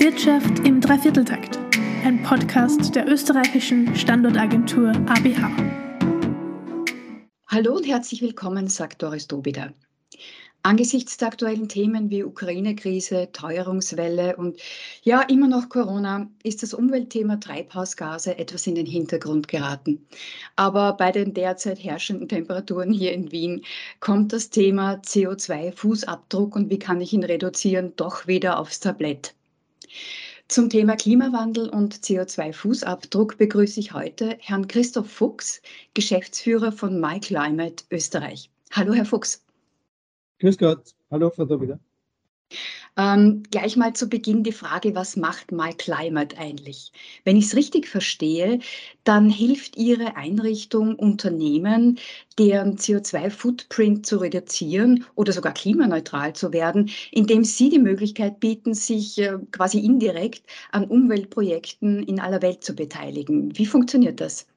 Wirtschaft im Dreivierteltakt, ein Podcast der österreichischen Standortagentur ABH. Hallo und herzlich willkommen, sagt Doris Dobida. Angesichts der aktuellen Themen wie Ukraine-Krise, Teuerungswelle und ja, immer noch Corona ist das Umweltthema Treibhausgase etwas in den Hintergrund geraten. Aber bei den derzeit herrschenden Temperaturen hier in Wien kommt das Thema CO2-Fußabdruck und wie kann ich ihn reduzieren, doch wieder aufs Tablett. Zum Thema Klimawandel und CO2-Fußabdruck begrüße ich heute Herrn Christoph Fuchs, Geschäftsführer von MyClimate Österreich. Hallo, Herr Fuchs. Grüß Gott. Hallo, Frau Dobida. Ähm, gleich mal zu Beginn die Frage, was macht MyClimate eigentlich? Wenn ich es richtig verstehe, dann hilft Ihre Einrichtung Unternehmen, deren CO2-Footprint zu reduzieren oder sogar klimaneutral zu werden, indem Sie die Möglichkeit bieten, sich äh, quasi indirekt an Umweltprojekten in aller Welt zu beteiligen. Wie funktioniert das?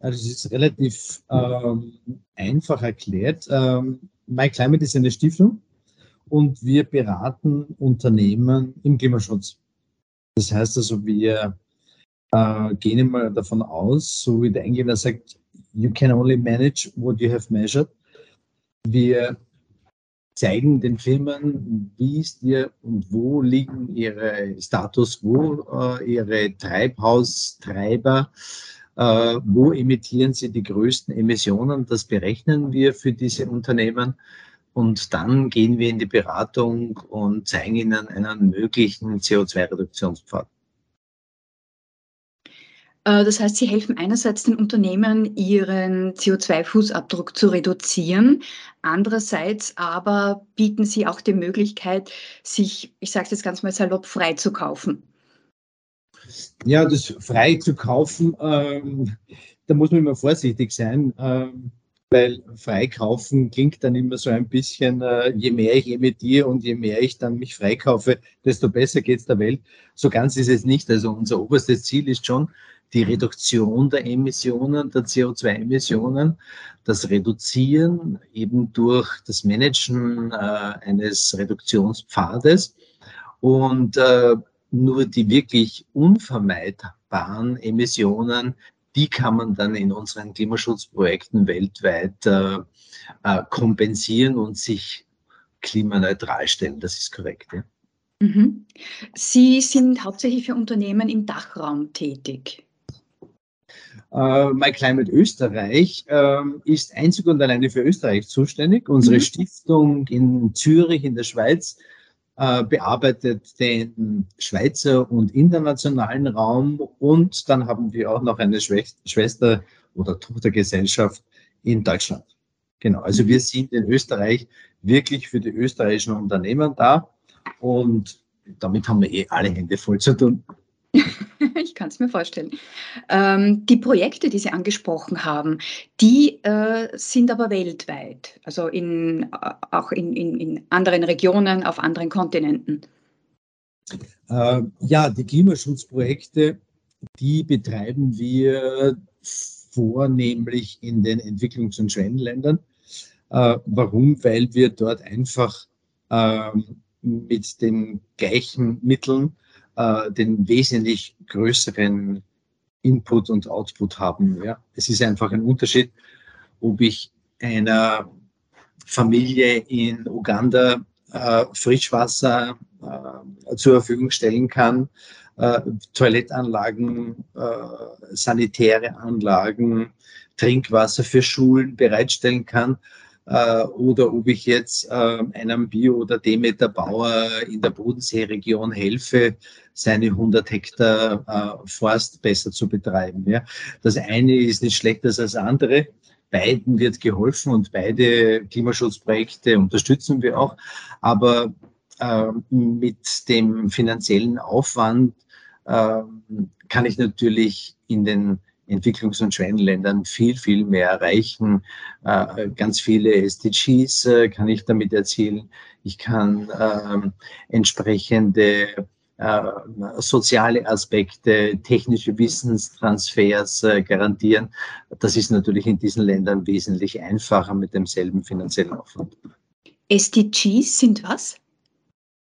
Also es ist relativ ähm, einfach erklärt. Ähm, MyClimate ist eine Stiftung und wir beraten Unternehmen im Klimaschutz. Das heißt also, wir äh, gehen immer davon aus, so wie der Engländer sagt, you can only manage what you have measured. Wir zeigen den Firmen, wie ist ihr und wo liegen ihre Status quo, äh, ihre Treibhaustreiber, äh, wo emittieren sie die größten Emissionen? Das berechnen wir für diese Unternehmen. Und dann gehen wir in die Beratung und zeigen ihnen einen möglichen CO2-Reduktionspfad. Äh, das heißt, Sie helfen einerseits den Unternehmen, ihren CO2-Fußabdruck zu reduzieren. Andererseits aber bieten Sie auch die Möglichkeit, sich, ich sage jetzt ganz mal salopp, frei zu kaufen. Ja, das frei zu kaufen, ähm, da muss man immer vorsichtig sein, ähm, weil freikaufen klingt dann immer so ein bisschen, äh, je mehr ich emittiere und je mehr ich dann mich freikaufe, desto besser geht es der Welt. So ganz ist es nicht. Also unser oberstes Ziel ist schon die Reduktion der Emissionen, der CO2-Emissionen, das Reduzieren eben durch das Managen äh, eines Reduktionspfades und äh, nur die wirklich unvermeidbaren Emissionen, die kann man dann in unseren Klimaschutzprojekten weltweit äh, äh, kompensieren und sich klimaneutral stellen. Das ist korrekt. Ja. Mhm. Sie sind hauptsächlich für Unternehmen im Dachraum tätig. Uh, My Climate Österreich uh, ist einzig und alleine für Österreich zuständig. Unsere mhm. Stiftung in Zürich in der Schweiz äh, bearbeitet den Schweizer und internationalen Raum und dann haben wir auch noch eine Schwester- oder Tochtergesellschaft in Deutschland. Genau, also wir sind in Österreich wirklich für die österreichischen Unternehmen da und damit haben wir eh alle Hände voll zu tun. ich kann es mir vorstellen. Ähm, die Projekte, die Sie angesprochen haben, die äh, sind aber weltweit, also in, äh, auch in, in, in, anderen Regionen, auf anderen Kontinenten. Äh, ja, die Klimaschutzprojekte, die betreiben wir vornehmlich in den Entwicklungs- und Schwellenländern. Äh, warum? Weil wir dort einfach ähm, mit den gleichen Mitteln äh, den wesentlich größeren Input und Output haben. Ja. Es ist einfach ein Unterschied, ob ich einer Familie in Uganda äh, Frischwasser äh, zur Verfügung stellen kann, äh, Toilettanlagen, äh, sanitäre Anlagen, Trinkwasser für Schulen bereitstellen kann äh, oder ob ich jetzt äh, einem Bio- oder Demeter-Bauer in der Bodenseeregion helfe, seine 100 Hektar äh, Forst besser zu betreiben. Ja. Das eine ist nicht schlechter als das andere. Beiden wird geholfen und beide Klimaschutzprojekte unterstützen wir auch. Aber äh, mit dem finanziellen Aufwand äh, kann ich natürlich in den Entwicklungs- und Schwellenländern viel, viel mehr erreichen. Äh, ganz viele SDGs äh, kann ich damit erzielen. Ich kann ähm, entsprechende äh, soziale Aspekte, technische Wissenstransfers garantieren. Das ist natürlich in diesen Ländern wesentlich einfacher mit demselben finanziellen Aufwand. SDGs sind was?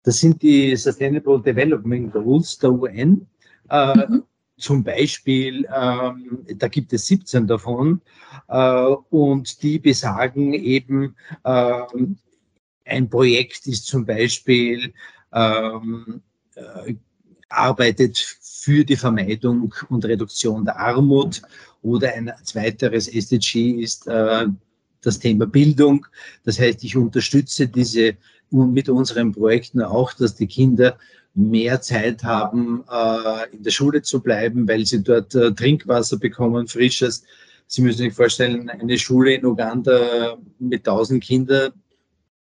Das sind die Sustainable Development Goals der UN. Mhm. Zum Beispiel, ähm, da gibt es 17 davon äh, und die besagen eben, äh, ein Projekt ist zum Beispiel, ähm, äh, arbeitet für die Vermeidung und Reduktion der Armut oder ein weiteres SDG ist äh, das Thema Bildung. Das heißt, ich unterstütze diese mit unseren Projekten auch, dass die Kinder mehr Zeit haben, äh, in der Schule zu bleiben, weil sie dort äh, Trinkwasser bekommen, frisches. Sie müssen sich vorstellen, eine Schule in Uganda mit 1000 Kindern,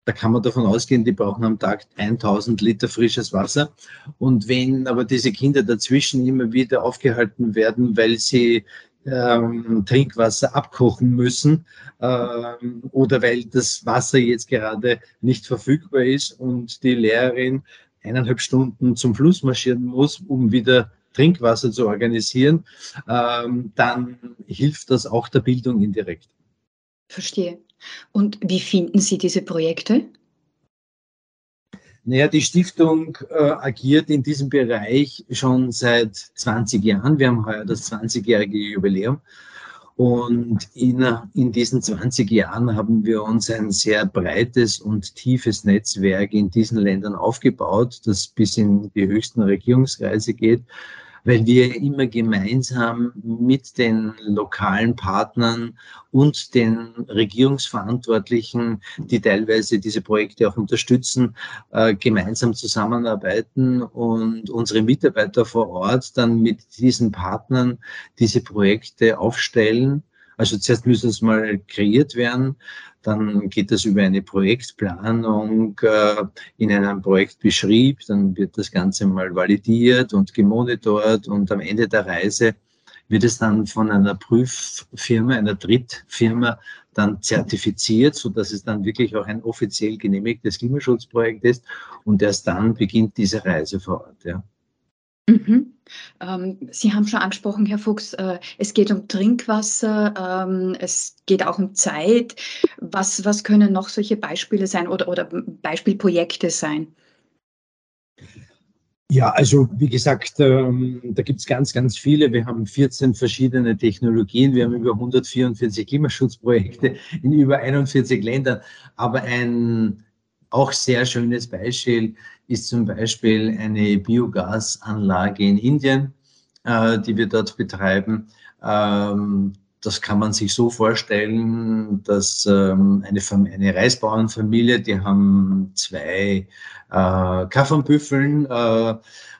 da kann man davon ausgehen, die brauchen am Tag 1000 Liter frisches Wasser. Und wenn aber diese Kinder dazwischen immer wieder aufgehalten werden, weil sie ähm, Trinkwasser abkochen müssen ähm, oder weil das Wasser jetzt gerade nicht verfügbar ist und die Lehrerin eineinhalb Stunden zum Fluss marschieren muss, um wieder Trinkwasser zu organisieren, ähm, dann hilft das auch der Bildung indirekt. Verstehe. Und wie finden Sie diese Projekte? Naja, die Stiftung äh, agiert in diesem Bereich schon seit 20 Jahren. Wir haben heuer das 20-jährige Jubiläum. Und in, in diesen 20 Jahren haben wir uns ein sehr breites und tiefes Netzwerk in diesen Ländern aufgebaut, das bis in die höchsten Regierungskreise geht weil wir immer gemeinsam mit den lokalen Partnern und den Regierungsverantwortlichen, die teilweise diese Projekte auch unterstützen, äh, gemeinsam zusammenarbeiten und unsere Mitarbeiter vor Ort dann mit diesen Partnern diese Projekte aufstellen. Also zuerst müssen es mal kreiert werden dann geht es über eine Projektplanung äh, in einem Projektbeschrieb, dann wird das Ganze mal validiert und gemonitort und am Ende der Reise wird es dann von einer Prüffirma, einer Drittfirma dann zertifiziert, so dass es dann wirklich auch ein offiziell genehmigtes Klimaschutzprojekt ist und erst dann beginnt diese Reise vor Ort. Ja. Mhm. Ähm, Sie haben schon angesprochen, Herr Fuchs, äh, es geht um Trinkwasser, ähm, es geht auch um Zeit. Was, was können noch solche Beispiele sein oder, oder Beispielprojekte sein? Ja, also wie gesagt, ähm, da gibt es ganz, ganz viele. Wir haben 14 verschiedene Technologien. Wir haben über 144 Klimaschutzprojekte in über 41 Ländern. Aber ein auch sehr schönes Beispiel ist zum Beispiel eine Biogasanlage in Indien, äh, die wir dort betreiben. Ähm, das kann man sich so vorstellen, dass ähm, eine, eine Reisbauernfamilie, die haben zwei äh, Kaffernbüffeln äh,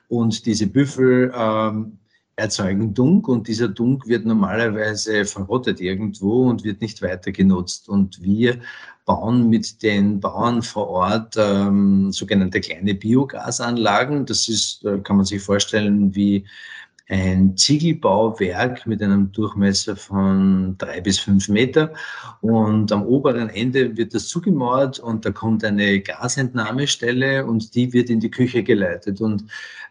und diese Büffel ähm, erzeugen Dunk und dieser Dunk wird normalerweise verrottet irgendwo und wird nicht weiter genutzt. Und wir bauen mit den Bauern vor Ort ähm, sogenannte kleine Biogasanlagen. Das ist, äh, kann man sich vorstellen, wie ein Ziegelbauwerk mit einem Durchmesser von drei bis fünf Meter. Und am oberen Ende wird das zugemauert und da kommt eine Gasentnahmestelle und die wird in die Küche geleitet. Und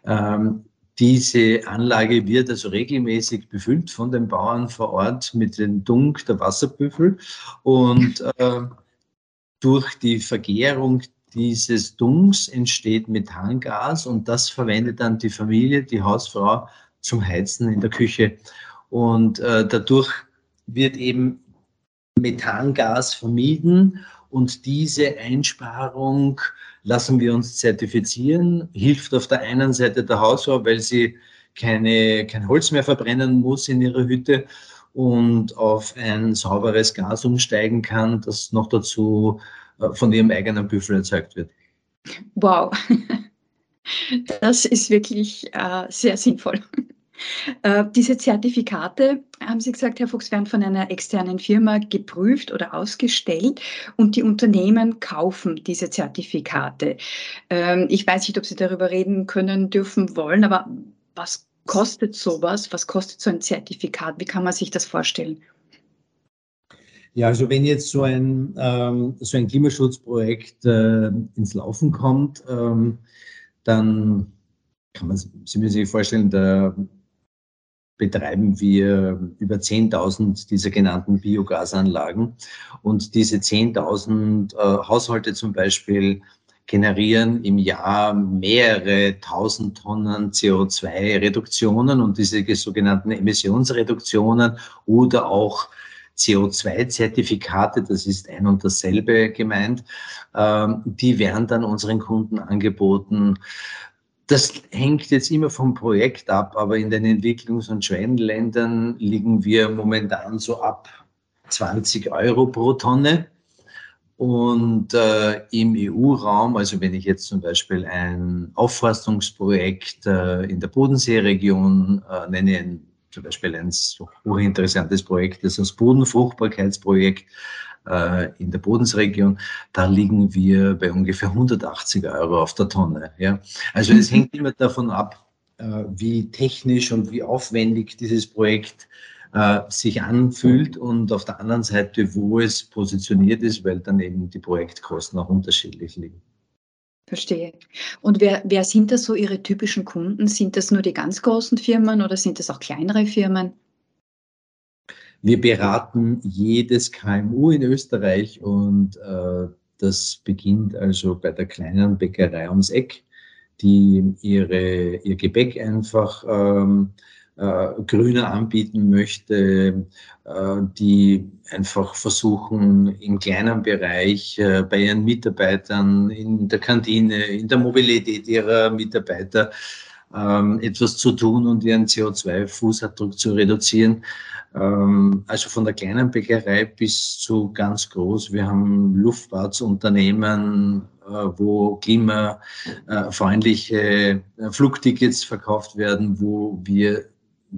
ähm, diese Anlage wird also regelmäßig befüllt von den Bauern vor Ort mit dem Dunk der Wasserbüffel. Und äh, durch die Vergärung dieses Dungs entsteht Methangas und das verwendet dann die Familie, die Hausfrau zum Heizen in der Küche. Und äh, dadurch wird eben Methangas vermieden und diese Einsparung lassen wir uns zertifizieren, hilft auf der einen Seite der Hausfrau, weil sie keine, kein Holz mehr verbrennen muss in ihrer Hütte und auf ein sauberes Gas umsteigen kann, das noch dazu äh, von ihrem eigenen Büffel erzeugt wird. Wow, das ist wirklich äh, sehr sinnvoll. Äh, diese Zertifikate, haben Sie gesagt, Herr Fuchs, werden von einer externen Firma geprüft oder ausgestellt und die Unternehmen kaufen diese Zertifikate. Ähm, ich weiß nicht, ob Sie darüber reden können, dürfen, wollen, aber was kostet sowas? Was kostet so ein Zertifikat? Wie kann man sich das vorstellen? Ja, also wenn jetzt so ein, ähm, so ein Klimaschutzprojekt äh, ins Laufen kommt, ähm, dann kann man, Sie müssen sich vorstellen, da betreiben wir über 10.000 dieser genannten Biogasanlagen. Und diese 10.000 äh, Haushalte zum Beispiel generieren im Jahr mehrere tausend Tonnen CO2-Reduktionen und diese sogenannten Emissionsreduktionen oder auch CO2-Zertifikate, das ist ein und dasselbe gemeint, ähm, die werden dann unseren Kunden angeboten. Das hängt jetzt immer vom Projekt ab, aber in den Entwicklungs- und Schwellenländern liegen wir momentan so ab 20 Euro pro Tonne. Und äh, im EU-Raum, also wenn ich jetzt zum Beispiel ein Aufforstungsprojekt äh, in der Bodenseeregion äh, nenne, zum Beispiel ein hochinteressantes Projekt, das ist das Bodenfruchtbarkeitsprojekt äh, in der Bodensregion. Da liegen wir bei ungefähr 180 Euro auf der Tonne. Ja? Also es hängt immer davon ab, äh, wie technisch und wie aufwendig dieses Projekt äh, sich anfühlt und auf der anderen Seite, wo es positioniert ist, weil dann eben die Projektkosten auch unterschiedlich liegen. Verstehe. Und wer, wer sind das so Ihre typischen Kunden? Sind das nur die ganz großen Firmen oder sind das auch kleinere Firmen? Wir beraten jedes KMU in Österreich und äh, das beginnt also bei der kleinen Bäckerei ums Eck, die ihre, ihr Gebäck einfach ähm, äh, grüner anbieten möchte, äh, die einfach versuchen, im kleinen Bereich äh, bei ihren Mitarbeitern, in der Kantine, in der Mobilität ihrer Mitarbeiter ähm, etwas zu tun und ihren CO2-Fußabdruck zu reduzieren. Ähm, also von der kleinen Bäckerei bis zu ganz groß. Wir haben Luftfahrtsunternehmen, wo klimafreundliche Flugtickets verkauft werden, wo wir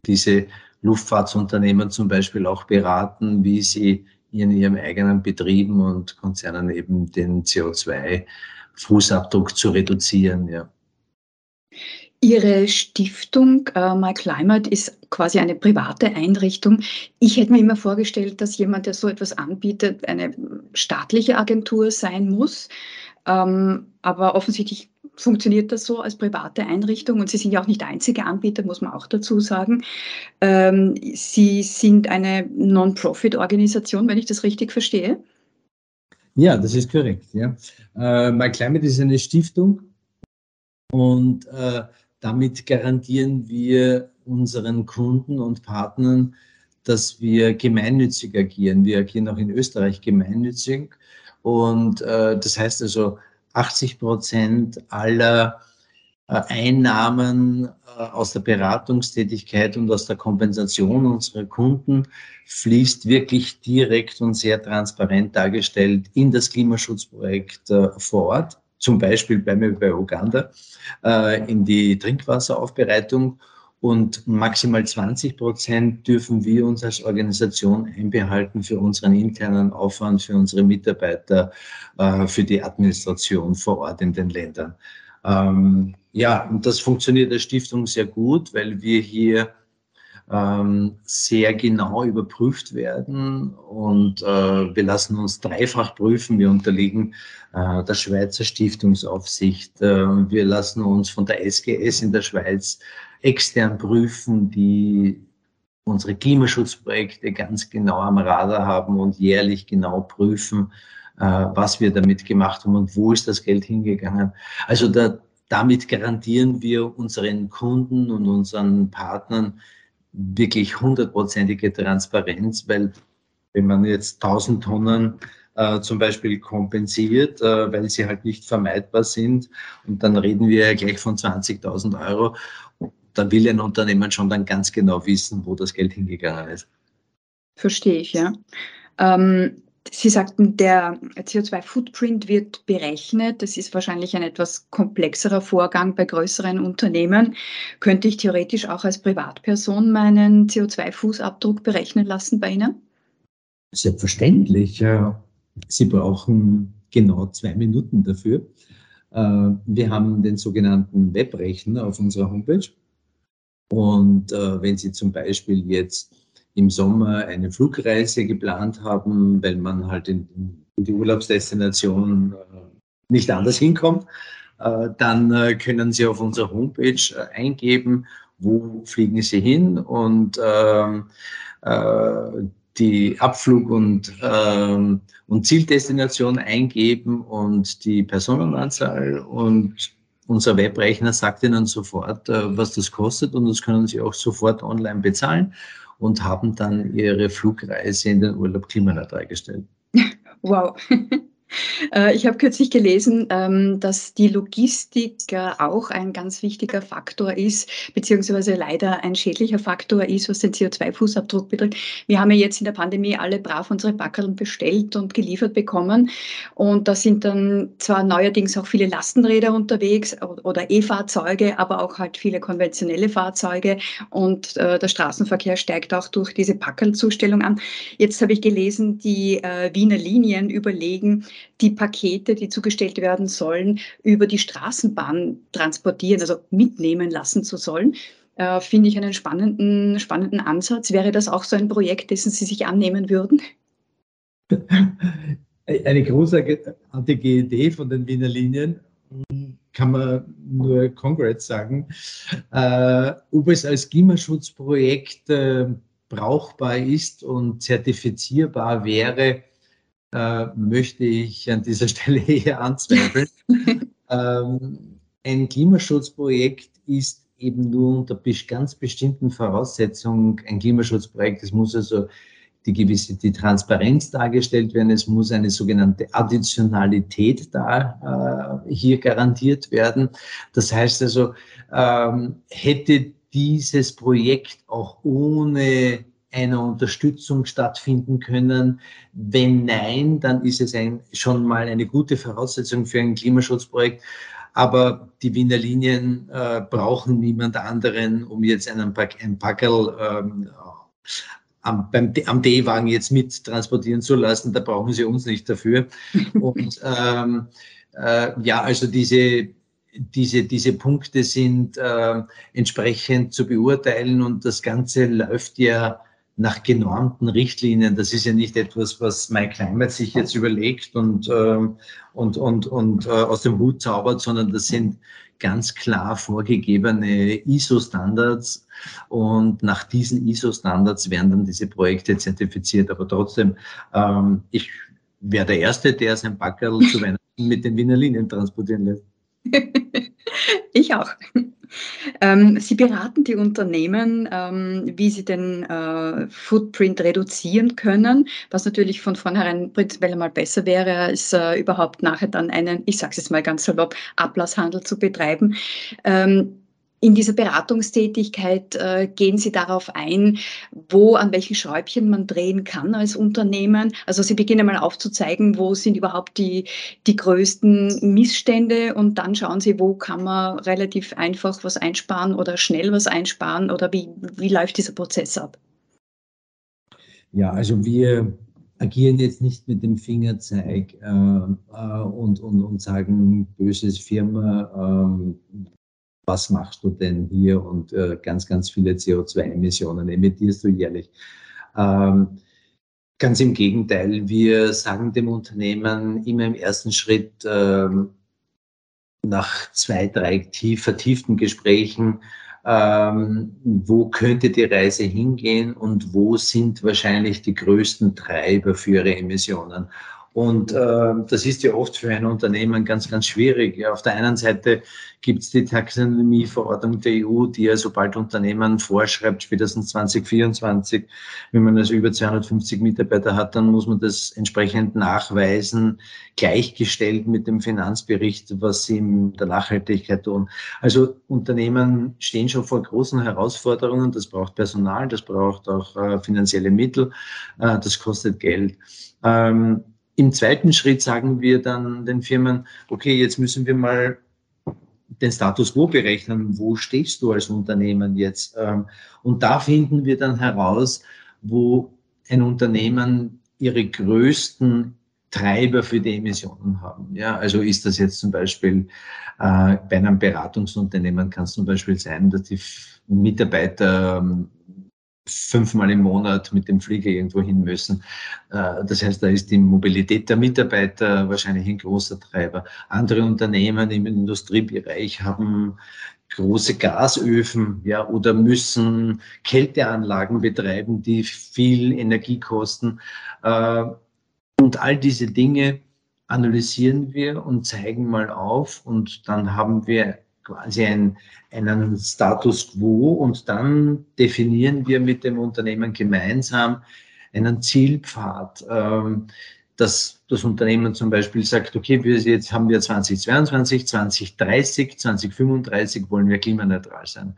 diese Luftfahrtsunternehmen zum Beispiel auch beraten, wie sie in ihrem eigenen Betrieben und Konzernen eben den CO2-Fußabdruck zu reduzieren. Ja. Ihre Stiftung äh, My Climate ist quasi eine private Einrichtung. Ich hätte mir immer vorgestellt, dass jemand, der so etwas anbietet, eine staatliche Agentur sein muss. Ähm, aber offensichtlich funktioniert das so als private Einrichtung und Sie sind ja auch nicht der einzige Anbieter, muss man auch dazu sagen. Ähm, Sie sind eine Non-Profit-Organisation, wenn ich das richtig verstehe. Ja, das ist korrekt. Ja. Äh, My Climate ist eine Stiftung und äh, damit garantieren wir unseren Kunden und Partnern, dass wir gemeinnützig agieren. Wir agieren auch in Österreich gemeinnützig und äh, das heißt also, 80 Prozent aller äh, Einnahmen äh, aus der Beratungstätigkeit und aus der Kompensation unserer Kunden fließt wirklich direkt und sehr transparent dargestellt in das Klimaschutzprojekt äh, vor Ort, zum Beispiel bei mir bei Uganda, in die Trinkwasseraufbereitung und maximal 20 Prozent dürfen wir uns als Organisation einbehalten für unseren internen Aufwand, für unsere Mitarbeiter, äh, für die Administration vor Ort in den Ländern. Ähm, ja, und das funktioniert der Stiftung sehr gut, weil wir hier ähm, sehr genau überprüft werden und äh, wir lassen uns dreifach prüfen. Wir unterliegen äh, der Schweizer Stiftungsaufsicht. Äh, wir lassen uns von der SGS in der Schweiz extern prüfen, die unsere Klimaschutzprojekte ganz genau am Radar haben und jährlich genau prüfen, äh, was wir damit gemacht haben und wo ist das Geld hingegangen. Also da, damit garantieren wir unseren Kunden und unseren Partnern wirklich hundertprozentige Transparenz, weil wenn man jetzt 1000 Tonnen äh, zum Beispiel kompensiert, äh, weil sie halt nicht vermeidbar sind. Und dann reden wir ja gleich von 20.000 Euro da will ein Unternehmen schon dann ganz genau wissen, wo das Geld hingegangen ist. Verstehe ich, ja. Ähm, Sie sagten, der CO2-Footprint wird berechnet. Das ist wahrscheinlich ein etwas komplexerer Vorgang bei größeren Unternehmen. Könnte ich theoretisch auch als Privatperson meinen CO2-Fußabdruck berechnen lassen bei Ihnen? Selbstverständlich. Sie brauchen genau zwei Minuten dafür. Äh, wir haben den sogenannten Webrechner auf unserer Homepage. Und äh, wenn Sie zum Beispiel jetzt im Sommer eine Flugreise geplant haben, weil man halt in, in die Urlaubsdestination äh, nicht anders hinkommt, äh, dann äh, können Sie auf unserer Homepage eingeben, wo fliegen Sie hin und ähm, äh, die Abflug- und, ähm, und Zieldestination eingeben und die Personenanzahl. Und unser Webrechner sagt Ihnen sofort, äh, was das kostet und das können Sie auch sofort online bezahlen und haben dann Ihre Flugreise in den Urlaub klimaneutral gestellt. Wow. Äh, ich habe kürzlich gelesen, ähm, dass die Logistik auch ein ganz wichtiger Faktor ist, beziehungsweise leider ein schädlicher Faktor ist, was den CO2-Fußabdruck betrifft. Wir haben ja jetzt in der Pandemie alle brav unsere Backeln bestellt und geliefert bekommen. Und da sind dann zwar neuerdings auch viele Lastenräder unterwegs oder E-Fahrzeuge, aber auch halt viele konventionelle Fahrzeuge. Und äh, der Straßenverkehr steigt auch durch diese Packelzustellung an. Jetzt habe ich gelesen, die äh, Wiener Linien überlegen, die Pakete, die zugestellt werden sollen, über die Straßenbahn transportieren, also mitnehmen lassen zu sollen. Äh, Finde ich einen spannenden, spannenden Ansatz. Wäre das auch so ein Projekt, dessen Sie sich annehmen würden? Eine großartige Idee von den Wiener Linien kann man nur Congrats sagen. Äh, ob es als Klimaschutzprojekt äh, brauchbar ist und zertifizierbar wäre, äh, möchte ich an dieser Stelle eher anzweifeln. ähm, ein Klimaschutzprojekt ist eben nur unter ganz bestimmten Voraussetzungen ein Klimaschutzprojekt. Es muss also die gewisse die Transparenz dargestellt werden. Es muss eine sogenannte Additionalität da äh, hier garantiert werden. Das heißt also, ähm, hätte dieses Projekt auch ohne einer Unterstützung stattfinden können? Wenn nein, dann ist es ein, schon mal eine gute Voraussetzung für ein Klimaschutzprojekt. Aber die Wiener Linien äh, brauchen niemand anderen, um jetzt einen Pack, ein Packerl ähm, am, beim, am D-Wagen jetzt mit transportieren zu lassen. Da brauchen sie uns nicht dafür. Und ähm, äh, ja, also diese, diese, diese Punkte sind äh, entsprechend zu beurteilen und das Ganze läuft ja nach genormten Richtlinien. Das ist ja nicht etwas, was MyClimate sich jetzt überlegt und, ähm, und, und, und äh, aus dem Hut zaubert, sondern das sind ganz klar vorgegebene ISO-Standards und nach diesen ISO-Standards werden dann diese Projekte zertifiziert. Aber trotzdem, ähm, ich wäre der Erste, der sein Backerl zu Weihnachten mit den Wiener Linien transportieren lässt. ich auch. Ähm, sie beraten die Unternehmen, ähm, wie sie den äh, Footprint reduzieren können, was natürlich von vornherein prinzipiell einmal besser wäre, als äh, überhaupt nachher dann einen, ich sage es jetzt mal ganz salopp, Ablasshandel zu betreiben. Ähm, in dieser Beratungstätigkeit äh, gehen Sie darauf ein, wo, an welchen Schräubchen man drehen kann als Unternehmen. Also Sie beginnen mal aufzuzeigen, wo sind überhaupt die, die größten Missstände und dann schauen Sie, wo kann man relativ einfach was einsparen oder schnell was einsparen oder wie, wie läuft dieser Prozess ab? Ja, also wir agieren jetzt nicht mit dem Fingerzeig äh, äh, und, und, und sagen, böses Firma, äh, was machst du denn hier und äh, ganz, ganz viele CO2-Emissionen emittierst du jährlich. Ähm, ganz im Gegenteil, wir sagen dem Unternehmen immer im ersten Schritt ähm, nach zwei, drei tief, vertieften Gesprächen, ähm, wo könnte die Reise hingehen und wo sind wahrscheinlich die größten Treiber für ihre Emissionen. Und äh, das ist ja oft für ein Unternehmen ganz, ganz schwierig. Ja, auf der einen Seite gibt es die Taxonomieverordnung der EU, die ja sobald Unternehmen vorschreibt, spätestens 2024, wenn man also über 250 Mitarbeiter hat, dann muss man das entsprechend nachweisen, gleichgestellt mit dem Finanzbericht, was sie in der Nachhaltigkeit tun. Also Unternehmen stehen schon vor großen Herausforderungen. Das braucht Personal, das braucht auch äh, finanzielle Mittel, äh, das kostet Geld. Ähm, im zweiten Schritt sagen wir dann den Firmen, okay, jetzt müssen wir mal den Status quo berechnen. Wo stehst du als Unternehmen jetzt? Ähm, und da finden wir dann heraus, wo ein Unternehmen ihre größten Treiber für die Emissionen haben. Ja, also ist das jetzt zum Beispiel äh, bei einem Beratungsunternehmen kann es zum Beispiel sein, dass die Mitarbeiter ähm, fünfmal im Monat mit dem Flieger irgendwo hin müssen. Äh, das heißt, da ist die Mobilität der Mitarbeiter wahrscheinlich ein großer Treiber. Andere Unternehmen im Industriebereich haben große Gasöfen ja, oder müssen Kälteanlagen betreiben, die viel Energie kosten. Äh, und all diese Dinge analysieren wir und zeigen mal auf und dann haben wir quasi ein, einen Status quo und dann definieren wir mit dem Unternehmen gemeinsam einen Zielpfad. Ähm, dass das Unternehmen zum Beispiel sagt, okay, wir jetzt haben wir 2022, 2030, 2035 wollen wir klimaneutral sein.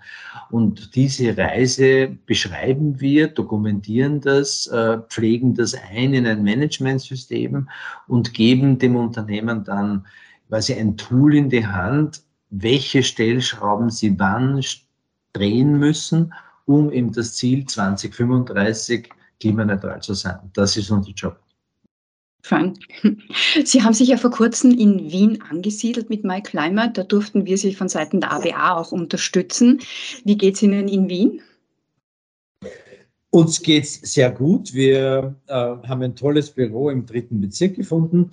Und diese Reise beschreiben wir, dokumentieren das, äh, pflegen das ein in ein Managementsystem und geben dem Unternehmen dann quasi ein Tool in die Hand, welche Stellschrauben sie wann drehen müssen, um eben das Ziel 2035 klimaneutral zu sein. Das ist unser Job. Fein. Sie haben sich ja vor kurzem in Wien angesiedelt mit My Climate. Da durften wir Sie von Seiten der ABA auch unterstützen. Wie geht es Ihnen in Wien? Uns geht es sehr gut. Wir äh, haben ein tolles Büro im dritten Bezirk gefunden.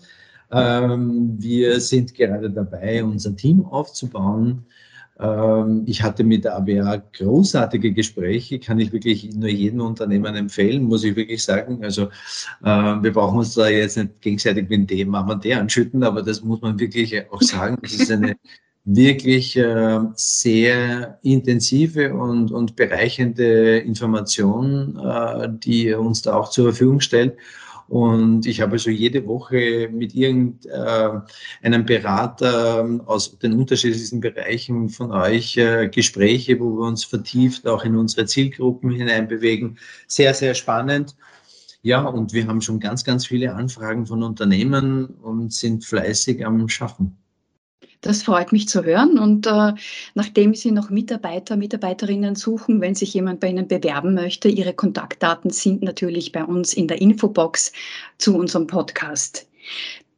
Ähm, wir sind gerade dabei, unser Team aufzubauen. Ähm, ich hatte mit der ABA großartige Gespräche, kann ich wirklich nur jedem Unternehmen empfehlen, muss ich wirklich sagen. Also äh, wir brauchen uns da jetzt nicht gegenseitig mit dem machen der anschütten, aber das muss man wirklich auch sagen. Das ist eine wirklich äh, sehr intensive und, und bereichernde Information, äh, die uns da auch zur Verfügung stellt. Und ich habe also jede Woche mit irgendeinem äh, Berater ähm, aus den unterschiedlichsten Bereichen von euch äh, Gespräche, wo wir uns vertieft auch in unsere Zielgruppen hineinbewegen. Sehr, sehr spannend. Ja, und wir haben schon ganz, ganz viele Anfragen von Unternehmen und sind fleißig am Schaffen. Das freut mich zu hören. Und äh, nachdem Sie noch Mitarbeiter, Mitarbeiterinnen suchen, wenn sich jemand bei Ihnen bewerben möchte, Ihre Kontaktdaten sind natürlich bei uns in der Infobox zu unserem Podcast.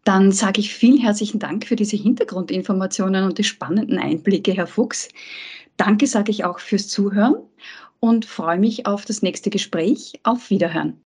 Dann sage ich vielen herzlichen Dank für diese Hintergrundinformationen und die spannenden Einblicke, Herr Fuchs. Danke sage ich auch fürs Zuhören und freue mich auf das nächste Gespräch. Auf Wiederhören.